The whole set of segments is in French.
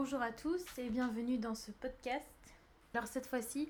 Bonjour à tous et bienvenue dans ce podcast. Alors cette fois-ci,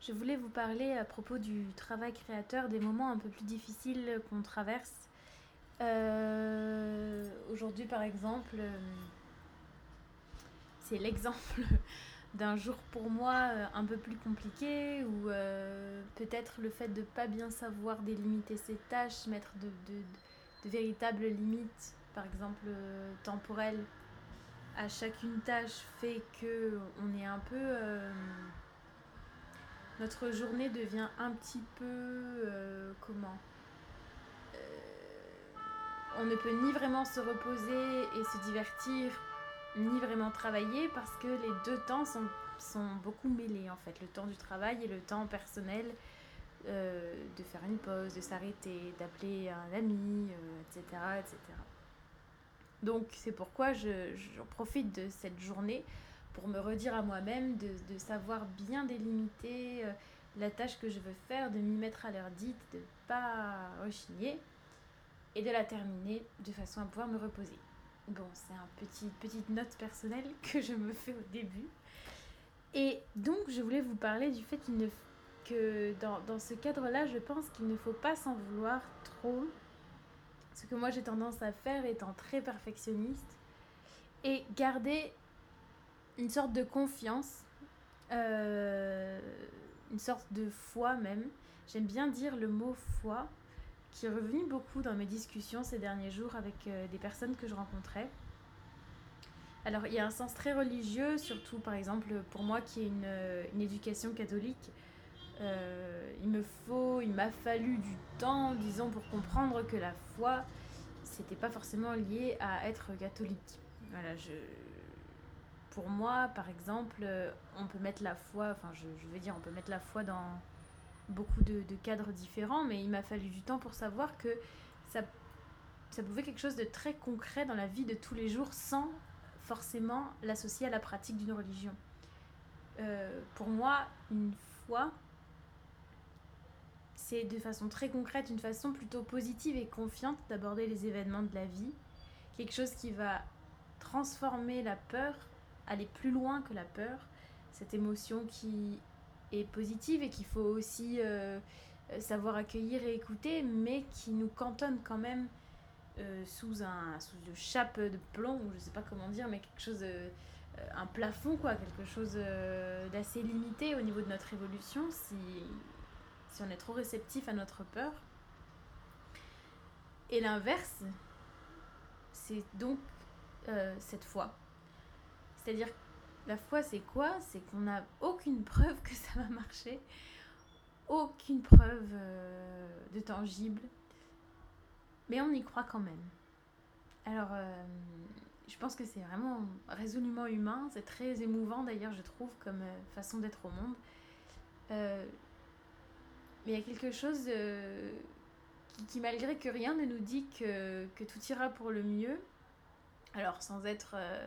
je voulais vous parler à propos du travail créateur, des moments un peu plus difficiles qu'on traverse. Euh, aujourd'hui par exemple, euh, c'est l'exemple d'un jour pour moi euh, un peu plus compliqué ou peut-être le fait de pas bien savoir délimiter ses tâches, mettre de véritables limites, par exemple temporelles à chacune tâche fait que on est un peu euh, notre journée devient un petit peu euh, comment euh, on ne peut ni vraiment se reposer et se divertir ni vraiment travailler parce que les deux temps sont, sont beaucoup mêlés en fait le temps du travail et le temps personnel de faire une pause, de s'arrêter, d'appeler un ami, etc., etc. Donc c'est pourquoi je, profite de cette journée pour me redire à moi-même de, savoir bien délimiter euh, la tâche que je veux faire, de m'y mettre à l'heure dite, de ne pas rechigner et de la terminer de façon à pouvoir me reposer. Bon, c'est une petit, petite note personnelle que je me fais au début. Et donc, je voulais vous parler du fait que dans, dans ce cadre-là, je pense qu'il ne faut pas s'en vouloir trop ce que moi j'ai tendance à faire étant très perfectionniste, et garder une sorte de confiance, euh, une sorte de foi même. J'aime bien dire le mot foi, qui est revenu beaucoup dans mes discussions ces derniers jours avec euh, des personnes que je rencontrais. Alors il y a un sens très religieux, surtout par exemple pour moi qui ai euh, une éducation catholique. Euh, il me faut, il m'a fallu du temps, disons, pour comprendre que la foi, c'était pas forcément lié à être catholique. Voilà, je, pour moi, par exemple, on peut mettre la foi, enfin, je, veux dire, on peut mettre la foi dans beaucoup de, cadres différents, mais il m'a fallu du temps pour savoir que ça, ça pouvait quelque chose de très concret dans la vie de tous les jours sans forcément l'associer à la pratique d'une religion. Euh, pour moi, une foi, c'est de façon très concrète, une façon plutôt positive et confiante d'aborder les événements de la vie. Quelque chose qui va transformer la peur, aller plus loin que la peur, cette émotion qui est positive et qu'il faut aussi euh, savoir accueillir et écouter, mais qui nous cantonne quand même euh, sous, un, sous une chape de plomb, ou je sais pas comment dire, mais quelque chose, euh, un plafond, quoi, quelque chose d'assez limité au niveau de notre évolution. Si si on est trop réceptif à notre peur. Et l'inverse, c'est donc euh, cette foi. C'est-à-dire, la foi, c'est quoi? C'est qu'on n'a aucune preuve que ça va marcher, aucune preuve euh, de tangible, mais on y croit quand même. Alors, euh, je pense que c'est vraiment résolument humain, c'est très émouvant d'ailleurs, je trouve, comme façon d'être au monde. Mais il y a quelque chose euh, qui, malgré que rien ne nous dit que, tout ira pour le mieux, alors sans être... Euh,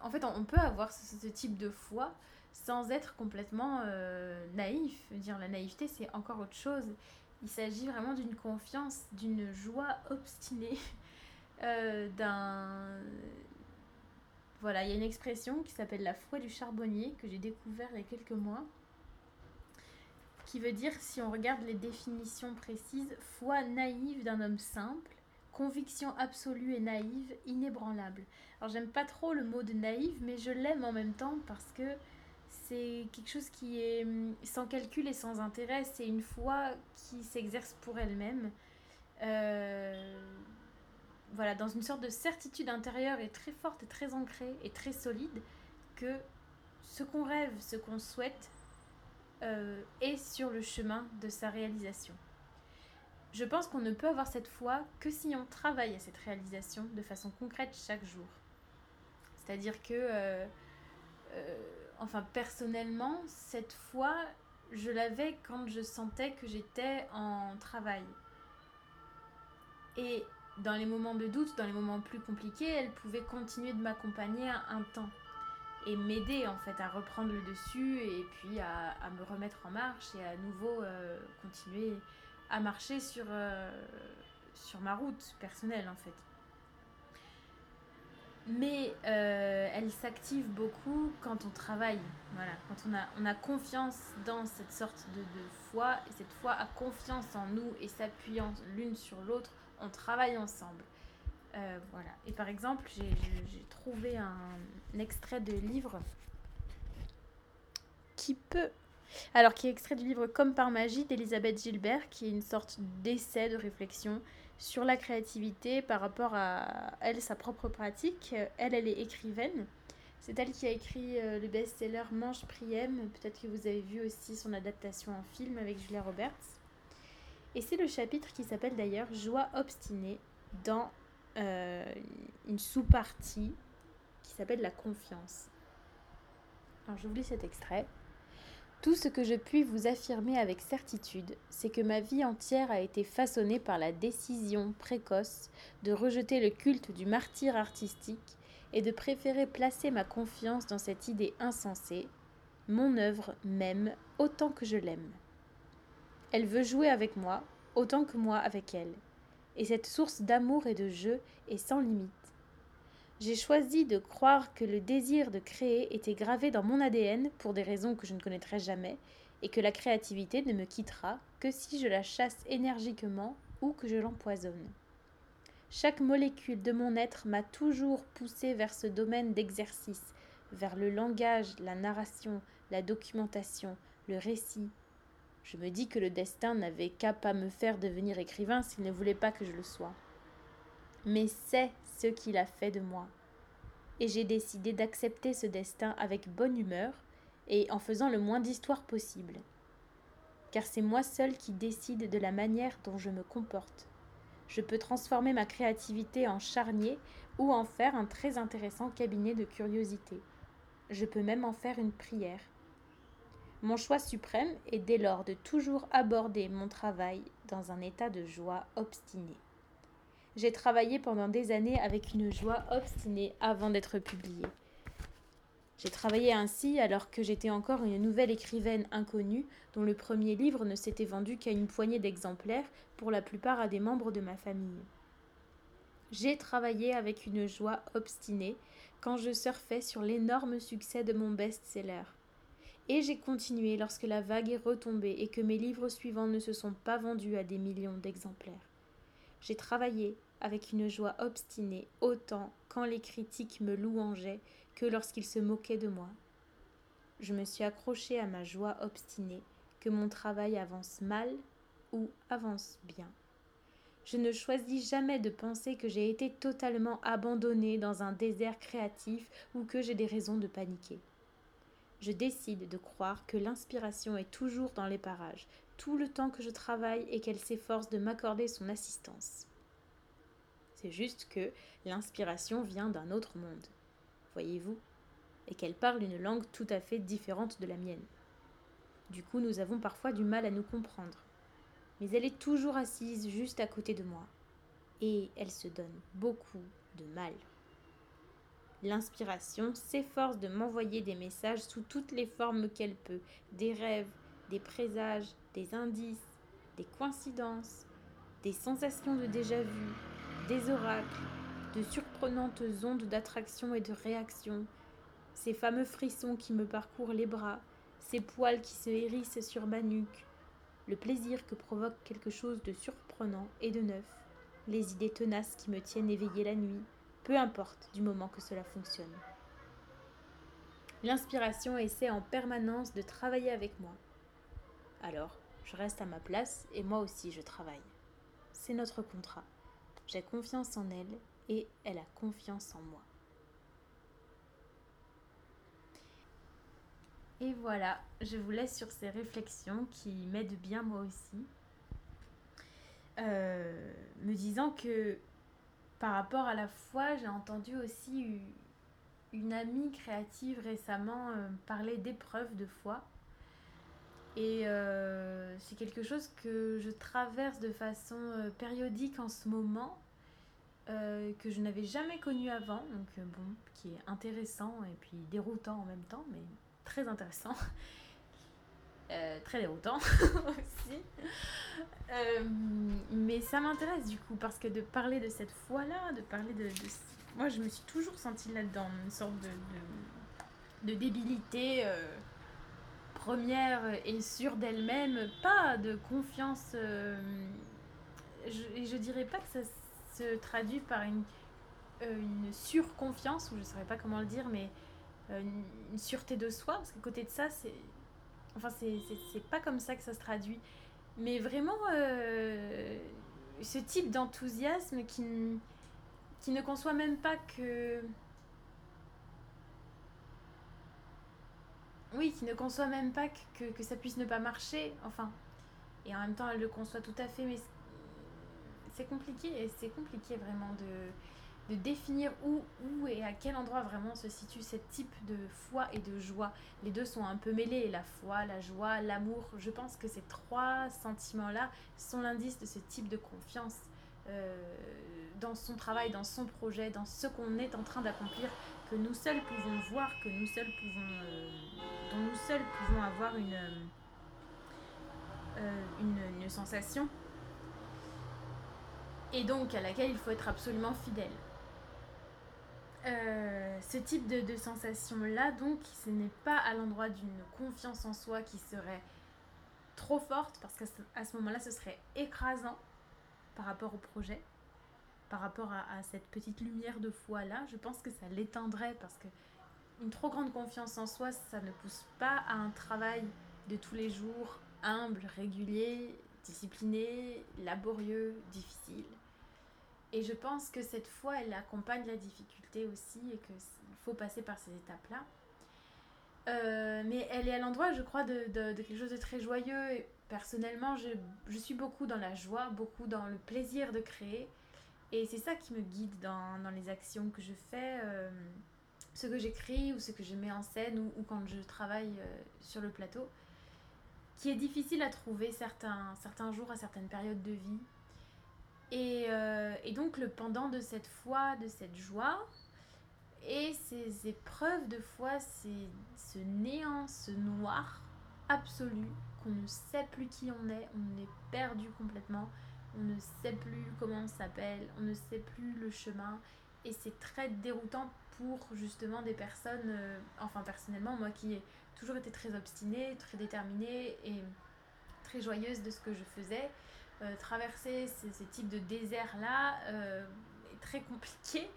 en fait, on peut avoir ce, type de foi sans être complètement euh, naïf. Dire la naïveté, c'est encore autre chose. Il s'agit vraiment d'une confiance, d'une joie obstinée, d'un... Voilà, il y a une expression qui s'appelle la foi du charbonnier que j'ai découvert il y a quelques mois qui veut dire, si on regarde les définitions précises, foi naïve d'un homme simple, conviction absolue et naïve, inébranlable. Alors j'aime pas trop le mot de naïve, mais je l'aime en même temps parce que c'est quelque chose qui est hum, sans calcul et sans intérêt, c'est une foi qui s'exerce pour elle-même. Euh, voilà, dans une sorte de certitude intérieure et très forte et très ancrée et très solide que ce qu'on rêve, ce qu'on souhaite, euh, est sur le chemin de sa réalisation. Je pense qu'on ne peut avoir cette foi que si on travaille à cette réalisation de façon concrète chaque jour. C'est-à-dire que, euh, euh, enfin personnellement, cette foi, je l'avais quand je sentais que j'étais en travail. Et dans les moments de doute, dans les moments plus compliqués, elle pouvait continuer de m'accompagner un temps et m'aider en fait à reprendre le dessus et puis à, me remettre en marche et à nouveau euh, continuer à marcher sur, euh, sur ma route personnelle en fait. mais euh, elle s'active beaucoup quand on travaille. Voilà, quand on a, on a confiance dans cette sorte de, de foi, et cette foi a confiance en nous et s'appuyant l'une sur l'autre, on travaille ensemble. Euh, voilà. Et par exemple, j'ai trouvé un, extrait de livre qui peut. Alors, qui est extrait du livre Comme par magie d'Elisabeth Gilbert, qui est une sorte d'essai de réflexion sur la créativité par rapport à elle, sa propre pratique. Elle, elle est écrivaine. C'est elle qui a écrit euh, le best-seller Mange Priem. Peut-être que vous avez vu aussi son adaptation en film avec Julia Roberts. Et c'est le chapitre qui s'appelle d'ailleurs Joie obstinée dans euh, une sous-partie qui s'appelle la confiance. Alors je vous lis cet extrait. Tout ce que je puis vous affirmer avec certitude, c'est que ma vie entière a été façonnée par la décision précoce de rejeter le culte du martyr artistique et de préférer placer ma confiance dans cette idée insensée, mon œuvre m'aime autant que je l'aime. Elle veut jouer avec moi autant que moi avec elle, et cette source d'amour et de jeu est sans limite. J'ai choisi de croire que le désir de créer était gravé dans mon ADN pour des raisons que je ne connaîtrai jamais, et que la créativité ne me quittera que si je la chasse énergiquement ou que je l'empoisonne. Chaque molécule de mon être m'a toujours poussé vers ce domaine d'exercice, vers le langage, la narration, la documentation, le récit. Je me dis que le destin n'avait qu'à pas me faire devenir écrivain s'il ne voulait pas que je le sois. Mais c'est ce qu'il a fait de moi. Et j'ai décidé d'accepter ce destin avec bonne humeur et en faisant le moins d'histoire possible. Car c'est moi seul qui décide de la manière dont je me comporte. Je peux transformer ma créativité en charnier ou en faire un très intéressant cabinet de curiosité. Je peux même en faire une prière. Mon choix suprême est dès lors de toujours aborder mon travail dans un état de joie obstinée. J'ai travaillé pendant des années avec une joie obstinée avant d'être publiée. J'ai travaillé ainsi alors que j'étais encore une nouvelle écrivaine inconnue dont le premier livre ne s'était vendu qu'à une poignée d'exemplaires, pour la plupart à des membres de ma famille. J'ai travaillé avec une joie obstinée quand je surfais sur l'énorme succès de mon best-seller. Et j'ai continué lorsque la vague est retombée et que mes livres suivants ne se sont pas vendus à des millions d'exemplaires. J'ai travaillé avec une joie obstinée autant quand les critiques me louangeaient que lorsqu'ils se moquaient de moi. Je me suis accrochée à ma joie obstinée que mon travail avance mal ou avance bien. Je ne choisis jamais de penser que j'ai été totalement abandonnée dans un désert créatif ou que j'ai des raisons de paniquer. Je décide de croire que l'inspiration est toujours dans les parages, tout le temps que je travaille et qu'elle s'efforce de m'accorder son assistance. C'est juste que l'inspiration vient d'un autre monde, voyez-vous, et qu'elle parle une langue tout à fait différente de la mienne. Du coup, nous avons parfois du mal à nous comprendre. Mais elle est toujours assise juste à côté de moi, et elle se donne beaucoup de mal. L'inspiration s'efforce de m'envoyer des messages sous toutes les formes qu'elle peut, des rêves, des présages, des indices, des coïncidences, des sensations de déjà-vu, des oracles, de surprenantes ondes d'attraction et de réaction, ces fameux frissons qui me parcourent les bras, ces poils qui se hérissent sur ma nuque, le plaisir que provoque quelque chose de surprenant et de neuf, les idées tenaces qui me tiennent éveillée la nuit, peu importe du moment que cela fonctionne. L'inspiration essaie en permanence de travailler avec moi, alors, je reste à ma place et moi aussi je travaille. C'est notre contrat. J'ai confiance en elle et elle a confiance en moi. Et voilà, je vous laisse sur ces réflexions qui m'aident bien moi aussi. Euh, me disant que par rapport à la foi, j'ai entendu aussi une amie créative récemment euh, parler d'épreuves de foi. Et euh, c'est quelque chose que je traverse de façon euh, périodique en ce moment, que je n'avais jamais connu avant, donc bon, qui est intéressant et puis déroutant en même temps, mais très intéressant. Très déroutant aussi. mais ça m'intéresse du coup, parce que de parler de cette foi-là, de parler de, moi, je me suis toujours sentie là-dedans, une sorte de, de, débilité euh, première et sûre d'elle-même, pas de confiance. Euh, je, je dirais pas que ça se traduit par une, euh, une surconfiance, ou je saurais pas comment le dire, mais une, une, sûreté de soi, parce qu'à côté de ça, c'est. Enfin, c'est pas comme ça que ça se traduit. Mais vraiment, ce type d'enthousiasme qui qui ne conçoit même pas que... Oui, qui ne conçoit même pas que, que, ça puisse ne pas marcher, enfin. Et en même temps, elle le conçoit tout à fait, mais c'est compliqué, et c'est compliqué vraiment de, de définir où, où et à quel endroit vraiment se situe ce type de foi et de joie. Les deux sont un peu mêlés, la foi, la joie, l'amour. Je pense que ces trois sentiments-là sont l'indice de ce type de confiance. Euh, dans son travail, dans son projet, dans ce qu'on est en train d'accomplir, que nous seuls pouvons voir, que nous seuls pouvons, euh, dont nous seuls pouvons avoir euh, une, sensation, et donc à laquelle il faut être absolument fidèle. Euh, ce type de, de sensation-là, donc, ce n'est pas à l'endroit d'une confiance en soi qui serait trop forte, parce qu'à ce moment-là, ce serait écrasant par rapport au projet par rapport à, cette petite lumière de foi là, je pense que ça l'éteindrait parce que une trop grande confiance en soi, ça ne pousse pas à un travail de tous les jours humble, régulier, discipliné, laborieux, difficile. Et je pense que cette foi, elle accompagne la difficulté aussi et qu'il faut passer par ces étapes-là. Euh, mais elle est à l'endroit, je crois, de, de, quelque chose de très joyeux. Personnellement, je, je, suis beaucoup dans la joie, beaucoup dans le plaisir de créer. Et c'est ça qui me guide dans, dans, les actions que je fais, euh, ce que j'écris ou ce que je mets en scène ou, ou quand je travaille euh, sur le plateau, qui est difficile à trouver certains, certains jours à certaines périodes de vie. Et, euh, et donc le pendant de cette foi, de cette joie, et ces épreuves de foi, c'est ce néant, ce noir absolu, qu'on ne sait plus qui on est, on est perdu complètement on ne sait plus comment on s'appelle, on ne sait plus le chemin. Et c'est très déroutant pour justement des personnes, euh, enfin personnellement, moi qui ai toujours été très obstinée, très déterminée et très joyeuse de ce que je faisais, euh, traverser ces, types de déserts-là euh, est très compliqué.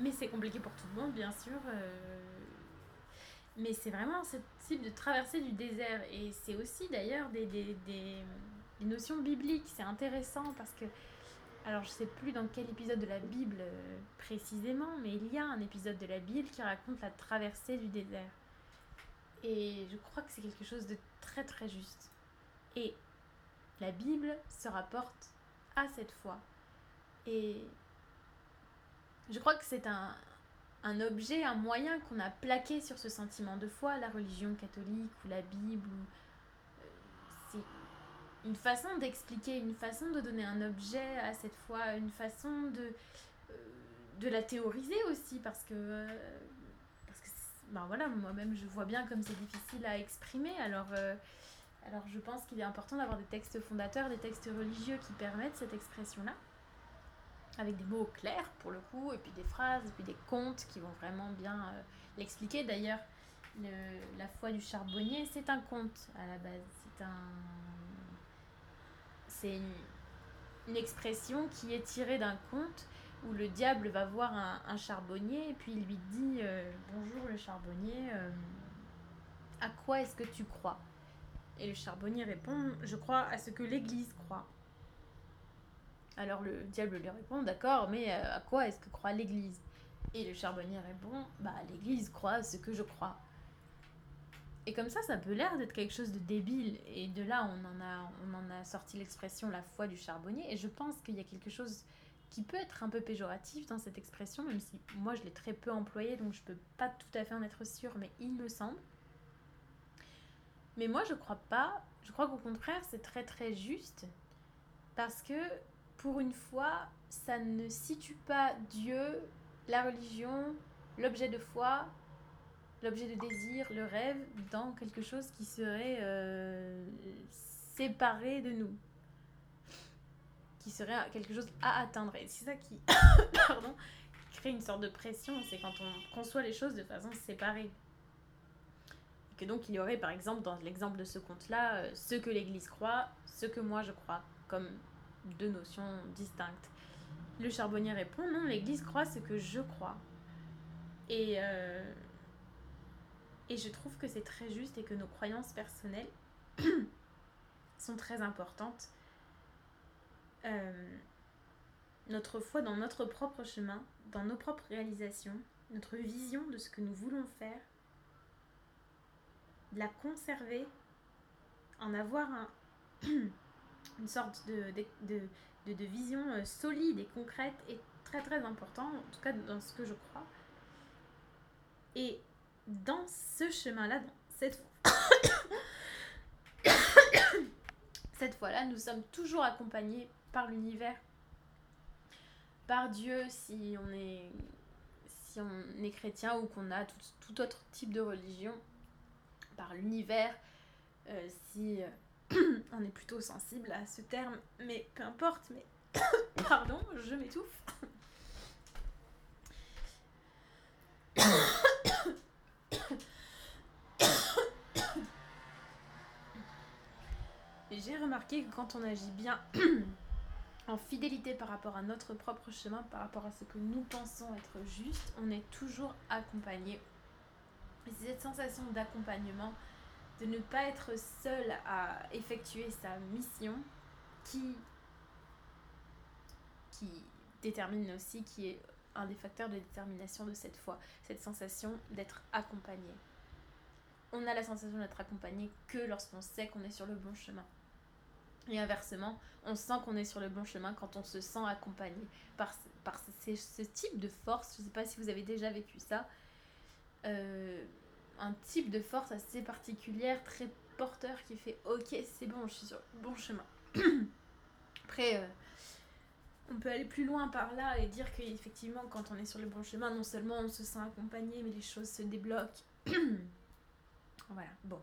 Mais c'est compliqué pour tout le monde, bien sûr. mais c'est vraiment ce type de traversée du désert. Et c'est aussi d'ailleurs des, des, des les notions bibliques. C'est intéressant parce que, alors je sais plus dans quel épisode de la Bible euh, précisément, mais il y a un épisode de la Bible qui raconte la traversée du désert. Et je crois que c'est quelque chose de très très juste. Et la Bible se rapporte à cette foi. Et je crois que c'est un, objet, un moyen qu'on a plaqué sur ce sentiment de foi, la religion catholique ou la Bible. Ou, une façon d'expliquer, une façon de donner un objet à cette foi, une façon de, euh, la théoriser aussi, parce que, euh, parce ben voilà, moi-même je vois bien comme c'est difficile à exprimer, alors, euh, alors je pense qu'il est important d'avoir des textes fondateurs, des textes religieux qui permettent cette expression-là, avec des mots clairs pour le coup, et puis des phrases, et puis des contes qui vont vraiment bien l'expliquer. D'ailleurs, la foi du charbonnier, c'est un conte à la base, c'est une, expression qui est tirée d'un conte où le diable va voir un, charbonnier et puis il lui dit euh, Bonjour le charbonnier, euh, à quoi est-ce que tu crois? Et le charbonnier répond Je crois à ce que l'Église croit. Alors le diable lui répond D'accord, mais euh, à quoi est-ce que croit l'Église? Et le charbonnier répond Bah l'Église croit à ce que je crois. Et comme ça, ça peut l'air d'être quelque chose de débile. Et de là, on en a, on en a sorti l'expression la foi du charbonnier. Et je pense qu'il y a quelque chose qui peut être un peu péjoratif dans cette expression, même si moi je l'ai très peu employée, donc je peux pas tout à fait en être sûre, mais il me semble. Mais moi, je crois pas. Je crois qu'au contraire, c'est très très juste. Parce que, pour une fois, ça ne situe pas Dieu, la religion, l'objet de foi l'objet de désir, le rêve, dans quelque chose qui serait euh, séparé de nous. Qui serait quelque chose à atteindre. Et c'est ça qui, pardon, crée une sorte de pression, c'est quand on conçoit les choses de façon séparée. Que donc il y aurait par exemple dans l'exemple de ce conte-là, euh, ce que l'Église croit, ce que moi je crois, comme deux notions distinctes. Le charbonnier répond non, l'Église croit ce que je crois. Et, euh, et je trouve que c'est très juste et que nos croyances personnelles sont très importantes. Euh, notre foi dans notre propre chemin, dans nos propres réalisations, notre vision de ce que nous voulons faire, la conserver, en avoir un, une sorte de, vision euh, solide et concrète est très très important, en tout cas dans ce que je crois. Et dans ce chemin-là, cette fois-là, nous sommes toujours accompagnés par l'univers par Dieu si on est, chrétien ou qu'on a tout, autre type de religion, par l'univers, euh, si euh, on est plutôt sensible à ce terme, mais peu importe, mais pardon, je m'étouffe. J'ai remarqué que quand on agit bien en fidélité par rapport à notre propre chemin, par rapport à ce que nous pensons être juste, on est toujours accompagné. C'est cette sensation d'accompagnement, de ne pas être seul à effectuer sa mission, qui, détermine aussi, qui est un des facteurs de détermination de cette foi, cette sensation d'être accompagné. On a la sensation d'être accompagné que lorsqu'on sait qu'on est sur le bon chemin. Et inversement, on sent qu'on est sur le bon chemin quand on se sent accompagné par, par ce, type de force. Je ne sais pas si vous avez déjà vécu ça. Euh, un type de force assez particulière, très porteur, qui fait Ok, c'est bon, je suis sur le bon chemin. Après, euh, on peut aller plus loin par là et dire qu'effectivement, quand on est sur le bon chemin, non seulement on se sent accompagné, mais les choses se débloquent. voilà, bon.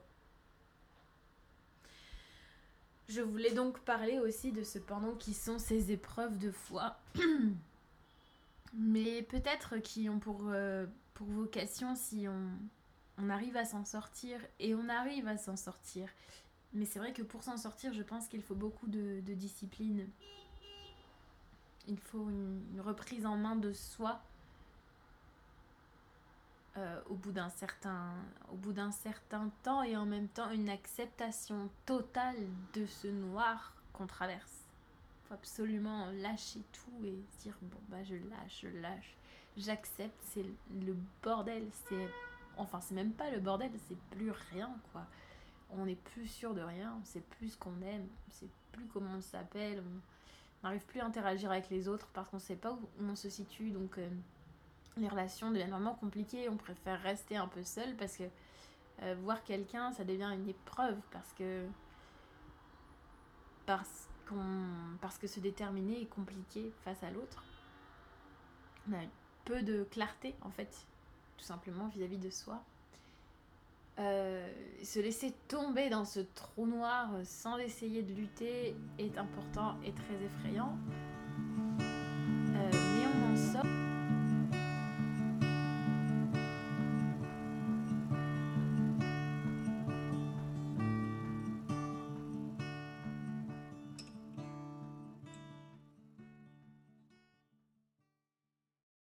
Je voulais donc parler aussi de cependant qui sont ces épreuves de foi, mais peut-être qui ont pour, euh, pour vocation si on, on arrive à s'en sortir, et on arrive à s'en sortir. Mais c'est vrai que pour s'en sortir, je pense qu'il faut beaucoup de, discipline. Il faut une reprise en main de soi euh, au bout d'un certain au bout d'un certain temps et en même temps une acceptation totale de ce noir qu'on traverse. Faut absolument lâcher tout et dire bon bah je lâche, je lâche, j'accepte, c'est le bordel, c'est enfin c'est même pas le bordel, c'est plus rien quoi. On n'est plus sûr de rien, on sait plus ce qu'on aime, on sait plus comment on s'appelle, on n'arrive plus à interagir avec les autres parce qu'on sait pas où on se situe donc euh, les relations deviennent vraiment compliquées. On préfère rester un peu seul parce que euh, voir quelqu'un, ça devient une épreuve parce que parce que se déterminer est compliqué face à l'autre. On a peu de clarté en fait, tout simplement vis-à-vis de soi. Euh, se laisser tomber dans ce trou noir sans essayer de lutter est important et très effrayant.